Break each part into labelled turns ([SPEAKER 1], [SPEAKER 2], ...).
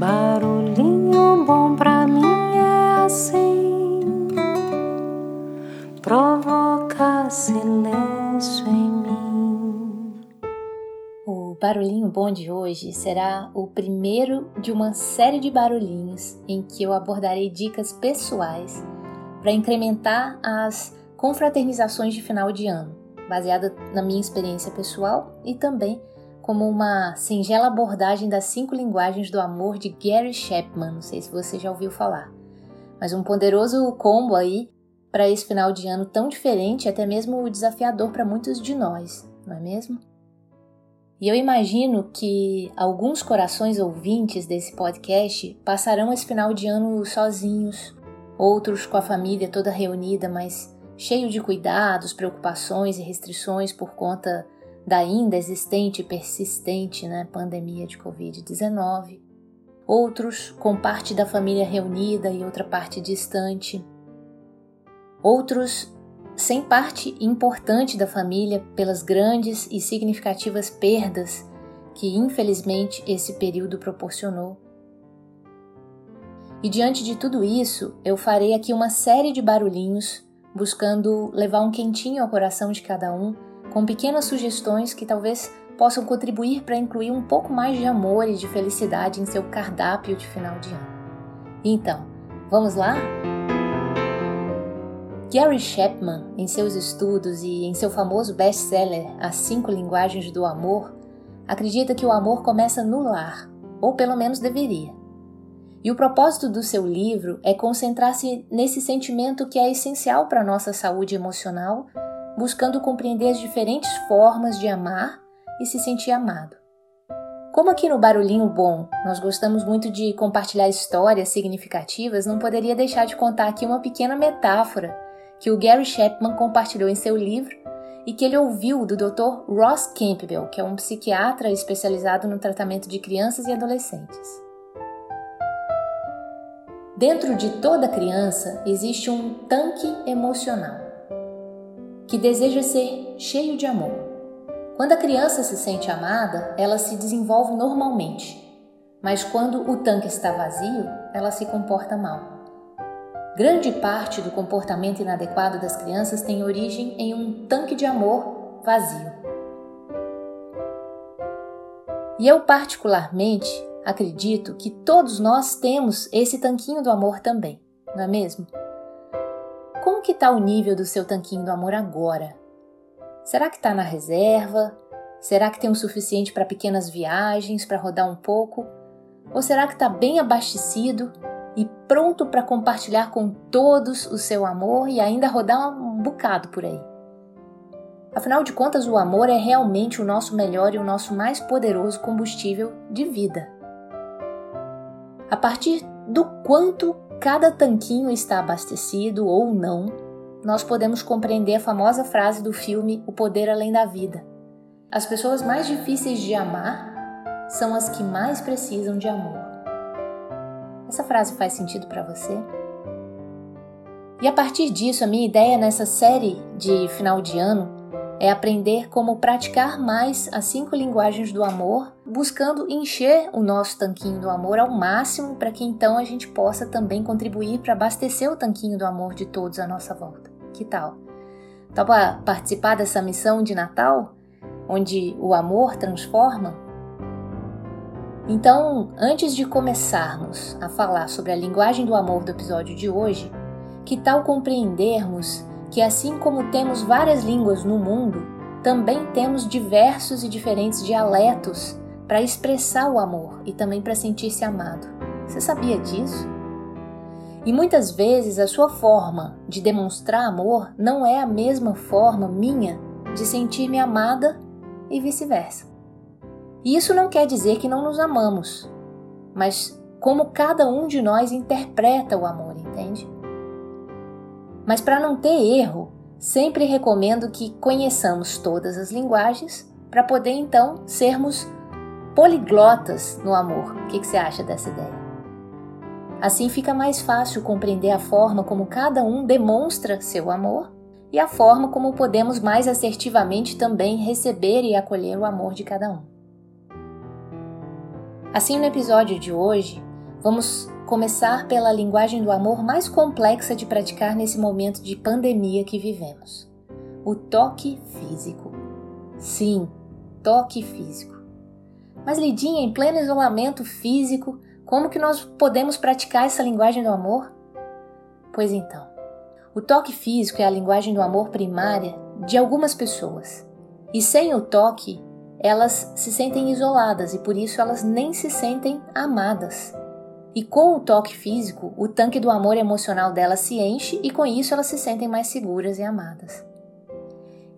[SPEAKER 1] Barulhinho bom pra mim é assim, provoca silêncio em mim.
[SPEAKER 2] O barulhinho bom de hoje será o primeiro de uma série de barulhinhos em que eu abordarei dicas pessoais para incrementar as confraternizações de final de ano, baseada na minha experiência pessoal e também como uma singela abordagem das cinco linguagens do amor de Gary Chapman, não sei se você já ouviu falar. Mas um poderoso combo aí para esse final de ano tão diferente, até mesmo desafiador para muitos de nós, não é mesmo? E eu imagino que alguns corações ouvintes desse podcast passarão esse final de ano sozinhos, outros com a família toda reunida, mas cheio de cuidados, preocupações e restrições por conta da ainda existente e persistente né, pandemia de Covid-19. Outros com parte da família reunida e outra parte distante. Outros sem parte importante da família pelas grandes e significativas perdas que infelizmente esse período proporcionou. E diante de tudo isso, eu farei aqui uma série de barulhinhos buscando levar um quentinho ao coração de cada um, com pequenas sugestões que talvez possam contribuir para incluir um pouco mais de amor e de felicidade em seu cardápio de final de ano. Então, vamos lá? Gary Chapman, em seus estudos e em seu famoso best-seller As Cinco Linguagens do Amor, acredita que o amor começa no lar, ou pelo menos deveria. E o propósito do seu livro é concentrar-se nesse sentimento que é essencial para a nossa saúde emocional, buscando compreender as diferentes formas de amar e se sentir amado. Como aqui no Barulhinho Bom nós gostamos muito de compartilhar histórias significativas, não poderia deixar de contar aqui uma pequena metáfora que o Gary Chapman compartilhou em seu livro e que ele ouviu do Dr. Ross Campbell, que é um psiquiatra especializado no tratamento de crianças e adolescentes. Dentro de toda criança existe um tanque emocional que deseja ser cheio de amor. Quando a criança se sente amada, ela se desenvolve normalmente, mas quando o tanque está vazio, ela se comporta mal. Grande parte do comportamento inadequado das crianças tem origem em um tanque de amor vazio. E eu, particularmente, acredito que todos nós temos esse tanquinho do amor também, não é mesmo? Como que está o nível do seu tanquinho do amor agora? Será que está na reserva? Será que tem o suficiente para pequenas viagens, para rodar um pouco? Ou será que está bem abastecido e pronto para compartilhar com todos o seu amor e ainda rodar um bocado por aí? Afinal de contas, o amor é realmente o nosso melhor e o nosso mais poderoso combustível de vida a partir do quanto cada tanquinho está abastecido ou não, nós podemos compreender a famosa frase do filme O Poder Além da Vida. As pessoas mais difíceis de amar são as que mais precisam de amor. Essa frase faz sentido para você? E a partir disso, a minha ideia nessa série de final de ano é aprender como praticar mais as cinco linguagens do amor, buscando encher o nosso tanquinho do amor ao máximo para que então a gente possa também contribuir para abastecer o tanquinho do amor de todos à nossa volta. Que tal? Topa participar dessa missão de Natal, onde o amor transforma? Então, antes de começarmos a falar sobre a linguagem do amor do episódio de hoje, que tal compreendermos que, assim como temos várias línguas no mundo, também temos diversos e diferentes dialetos para expressar o amor e também para sentir-se amado. Você sabia disso? E muitas vezes a sua forma de demonstrar amor não é a mesma forma minha de sentir-me amada e vice-versa. E isso não quer dizer que não nos amamos, mas como cada um de nós interpreta o amor, entende? Mas para não ter erro, sempre recomendo que conheçamos todas as linguagens para poder então sermos poliglotas no amor. O que, que você acha dessa ideia? Assim fica mais fácil compreender a forma como cada um demonstra seu amor e a forma como podemos mais assertivamente também receber e acolher o amor de cada um. Assim, no episódio de hoje, Vamos começar pela linguagem do amor mais complexa de praticar nesse momento de pandemia que vivemos: o toque físico. Sim, toque físico. Mas Lidinha, em pleno isolamento físico, como que nós podemos praticar essa linguagem do amor? Pois então, o toque físico é a linguagem do amor primária de algumas pessoas. E sem o toque, elas se sentem isoladas e por isso elas nem se sentem amadas. E com o toque físico, o tanque do amor emocional delas se enche e com isso elas se sentem mais seguras e amadas.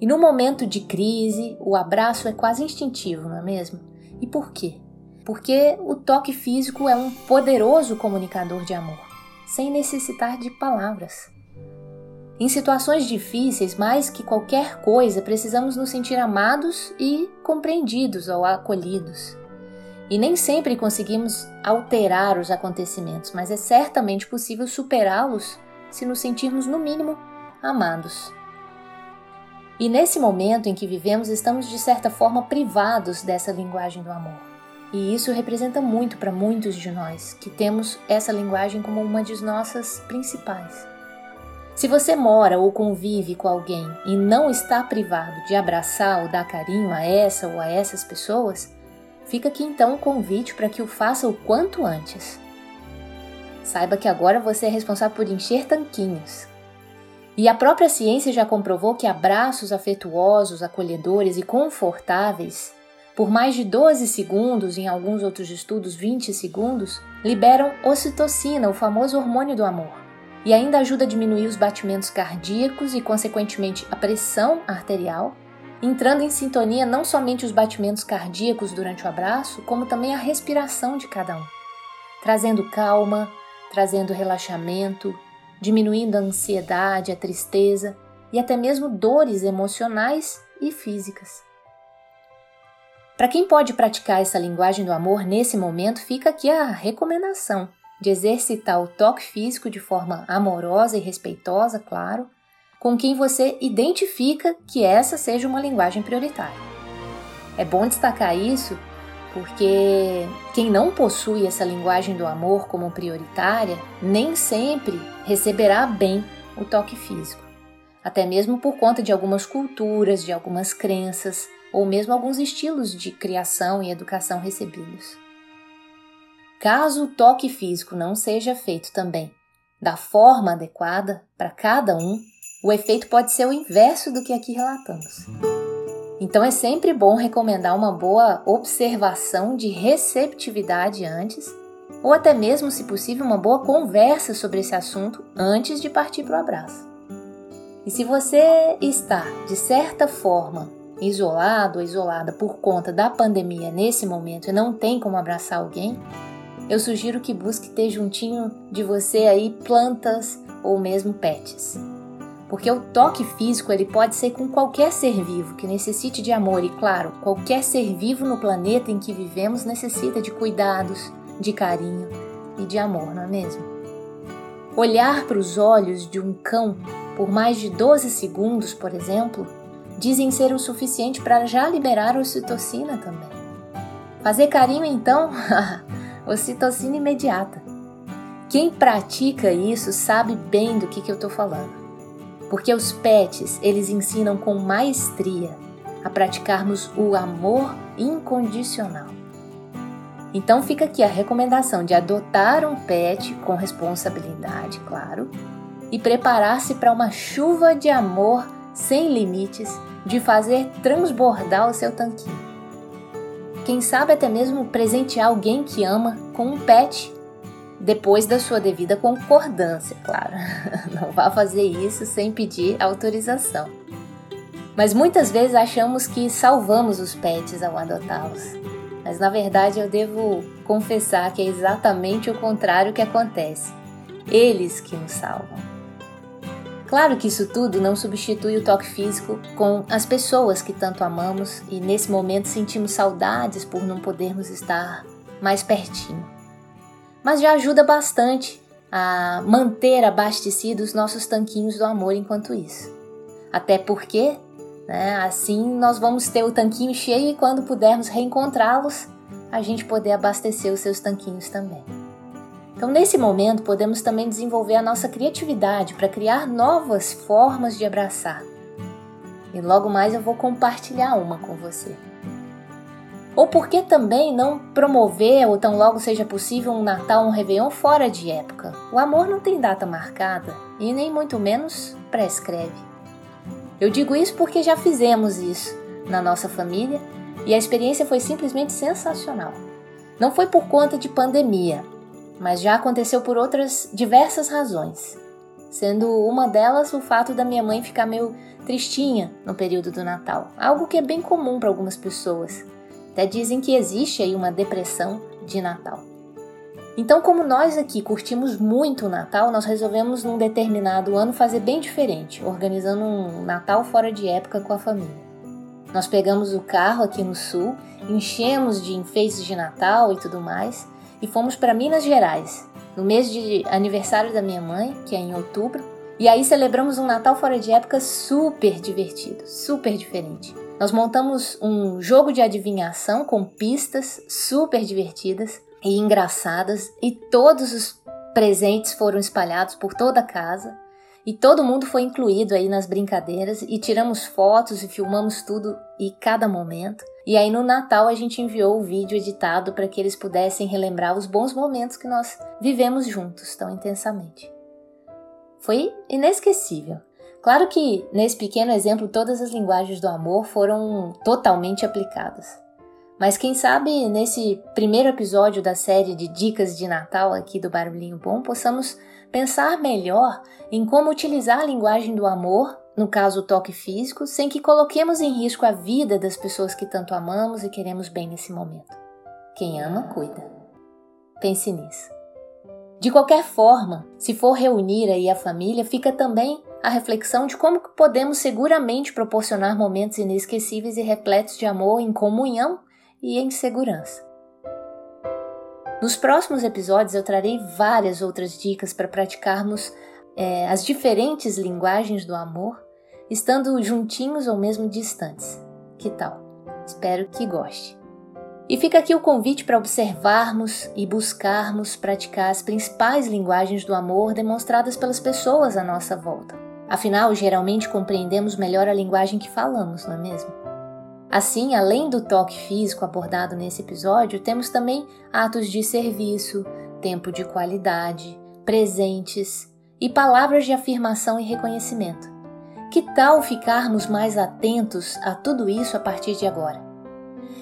[SPEAKER 2] E no momento de crise, o abraço é quase instintivo, não é mesmo? E por quê? Porque o toque físico é um poderoso comunicador de amor, sem necessitar de palavras. Em situações difíceis, mais que qualquer coisa, precisamos nos sentir amados e compreendidos ou acolhidos. E nem sempre conseguimos alterar os acontecimentos, mas é certamente possível superá-los se nos sentirmos, no mínimo, amados. E nesse momento em que vivemos, estamos de certa forma privados dessa linguagem do amor. E isso representa muito para muitos de nós que temos essa linguagem como uma de nossas principais. Se você mora ou convive com alguém e não está privado de abraçar ou dar carinho a essa ou a essas pessoas, fica aqui então o convite para que o faça o quanto antes. Saiba que agora você é responsável por encher tanquinhos. E a própria ciência já comprovou que abraços afetuosos, acolhedores e confortáveis, por mais de 12 segundos, em alguns outros estudos 20 segundos, liberam ocitocina, o famoso hormônio do amor e ainda ajuda a diminuir os batimentos cardíacos e, consequentemente, a pressão arterial, entrando em sintonia não somente os batimentos cardíacos durante o abraço, como também a respiração de cada um, trazendo calma, trazendo relaxamento, diminuindo a ansiedade, a tristeza e até mesmo dores emocionais e físicas. Para quem pode praticar essa linguagem do amor nesse momento, fica aqui a recomendação de exercitar o toque físico de forma amorosa e respeitosa, claro, com quem você identifica que essa seja uma linguagem prioritária. É bom destacar isso porque quem não possui essa linguagem do amor como prioritária nem sempre receberá bem o toque físico, até mesmo por conta de algumas culturas, de algumas crenças ou mesmo alguns estilos de criação e educação recebidos. Caso o toque físico não seja feito também da forma adequada para cada um, o efeito pode ser o inverso do que aqui relatamos. Então é sempre bom recomendar uma boa observação de receptividade antes, ou até mesmo, se possível, uma boa conversa sobre esse assunto antes de partir para o abraço. E se você está, de certa forma, isolado ou isolada por conta da pandemia nesse momento e não tem como abraçar alguém, eu sugiro que busque ter juntinho de você aí plantas ou mesmo pets. Porque o toque físico ele pode ser com qualquer ser vivo que necessite de amor e claro, qualquer ser vivo no planeta em que vivemos necessita de cuidados, de carinho e de amor, não é mesmo? Olhar para os olhos de um cão por mais de 12 segundos, por exemplo, dizem ser o suficiente para já liberar ocitocina também. Fazer carinho então ocitocina imediata. Quem pratica isso sabe bem do que, que eu estou falando. Porque os pets, eles ensinam com maestria a praticarmos o amor incondicional. Então fica aqui a recomendação de adotar um pet com responsabilidade, claro, e preparar-se para uma chuva de amor sem limites, de fazer transbordar o seu tanquinho. Quem sabe até mesmo presentear alguém que ama com um pet, depois da sua devida concordância, claro. Não vá fazer isso sem pedir autorização. Mas muitas vezes achamos que salvamos os pets ao adotá-los. Mas na verdade eu devo confessar que é exatamente o contrário que acontece. Eles que nos salvam. Claro que isso tudo não substitui o toque físico com as pessoas que tanto amamos e nesse momento sentimos saudades por não podermos estar mais pertinho. Mas já ajuda bastante a manter abastecidos os nossos tanquinhos do amor enquanto isso. Até porque, né, assim nós vamos ter o tanquinho cheio e quando pudermos reencontrá-los, a gente poder abastecer os seus tanquinhos também. Então, nesse momento, podemos também desenvolver a nossa criatividade para criar novas formas de abraçar. E logo mais eu vou compartilhar uma com você. Ou por que também não promover, ou tão logo seja possível, um Natal, um Réveillon fora de época? O amor não tem data marcada e nem muito menos prescreve. Eu digo isso porque já fizemos isso na nossa família e a experiência foi simplesmente sensacional. Não foi por conta de pandemia, mas já aconteceu por outras diversas razões, sendo uma delas o fato da minha mãe ficar meio tristinha no período do Natal, algo que é bem comum para algumas pessoas. Até dizem que existe aí uma depressão de Natal. Então, como nós aqui curtimos muito o Natal, nós resolvemos num determinado ano fazer bem diferente, organizando um Natal fora de época com a família. Nós pegamos o carro aqui no sul, enchemos de enfeites de Natal e tudo mais, e fomos para Minas Gerais, no mês de aniversário da minha mãe, que é em outubro, e aí celebramos um Natal fora de época super divertido, super diferente. Nós montamos um jogo de adivinhação com pistas super divertidas e engraçadas, e todos os presentes foram espalhados por toda a casa. E todo mundo foi incluído aí nas brincadeiras e tiramos fotos e filmamos tudo e cada momento. E aí no Natal a gente enviou o vídeo editado para que eles pudessem relembrar os bons momentos que nós vivemos juntos tão intensamente. Foi inesquecível. Claro que nesse pequeno exemplo todas as linguagens do amor foram totalmente aplicadas. Mas quem sabe nesse primeiro episódio da série de dicas de Natal aqui do Barulhinho Bom possamos pensar melhor em como utilizar a linguagem do amor, no caso o toque físico, sem que coloquemos em risco a vida das pessoas que tanto amamos e queremos bem nesse momento. Quem ama, cuida. Pense nisso. De qualquer forma, se for reunir aí a família, fica também a reflexão de como podemos seguramente proporcionar momentos inesquecíveis e repletos de amor em comunhão e em segurança. Nos próximos episódios eu trarei várias outras dicas para praticarmos é, as diferentes linguagens do amor, estando juntinhos ou mesmo distantes. Que tal? Espero que goste. E fica aqui o convite para observarmos e buscarmos praticar as principais linguagens do amor demonstradas pelas pessoas à nossa volta. Afinal, geralmente compreendemos melhor a linguagem que falamos, não é mesmo? Assim, além do toque físico abordado nesse episódio, temos também atos de serviço, tempo de qualidade, presentes e palavras de afirmação e reconhecimento. Que tal ficarmos mais atentos a tudo isso a partir de agora?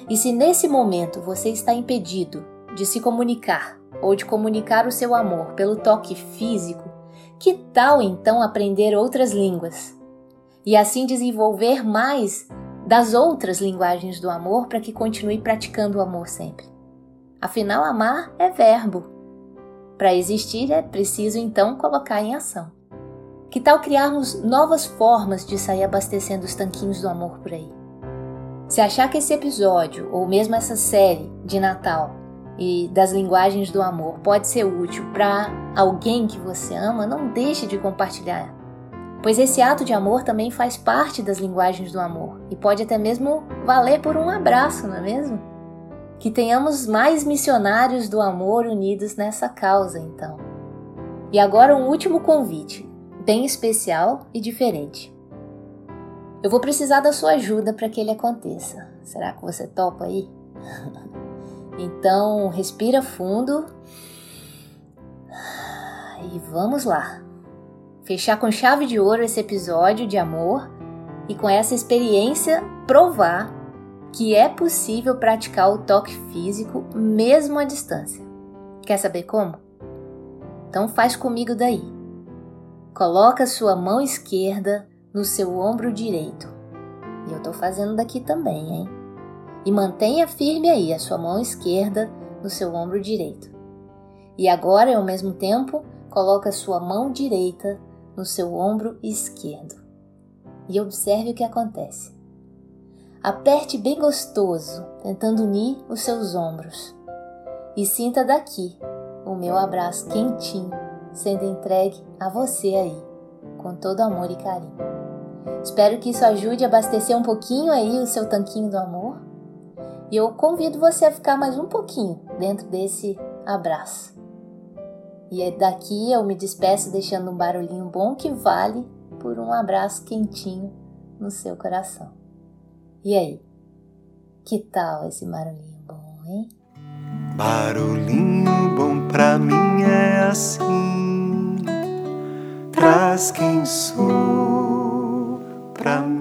[SPEAKER 2] E se nesse momento você está impedido de se comunicar ou de comunicar o seu amor pelo toque físico, que tal então aprender outras línguas? E assim desenvolver mais das outras linguagens do amor para que continue praticando o amor sempre. Afinal, amar é verbo. Para existir é preciso então colocar em ação. Que tal criarmos novas formas de sair abastecendo os tanquinhos do amor por aí? Se achar que esse episódio, ou mesmo essa série de Natal, e das linguagens do amor pode ser útil para alguém que você ama, não deixe de compartilhar. Pois esse ato de amor também faz parte das linguagens do amor e pode até mesmo valer por um abraço, não é mesmo? Que tenhamos mais missionários do amor unidos nessa causa, então. E agora um último convite, bem especial e diferente. Eu vou precisar da sua ajuda para que ele aconteça. Será que você topa aí? Então, respira fundo. E vamos lá. Fechar com chave de ouro esse episódio de amor e com essa experiência provar que é possível praticar o toque físico mesmo à distância. Quer saber como? Então faz comigo daí. Coloca sua mão esquerda no seu ombro direito. E eu tô fazendo daqui também, hein? E mantenha firme aí a sua mão esquerda no seu ombro direito. E agora, ao mesmo tempo, coloque a sua mão direita no seu ombro esquerdo e observe o que acontece. Aperte bem gostoso, tentando unir os seus ombros. E sinta daqui o meu abraço quentinho sendo entregue a você aí, com todo amor e carinho. Espero que isso ajude a abastecer um pouquinho aí o seu tanquinho do amor e eu convido você a ficar mais um pouquinho dentro desse abraço. E é daqui eu me despeço deixando um barulhinho bom que vale por um abraço quentinho no seu coração. E aí? Que tal esse barulhinho bom, hein?
[SPEAKER 1] Barulhinho bom pra mim é assim, traz quem sou pra mim.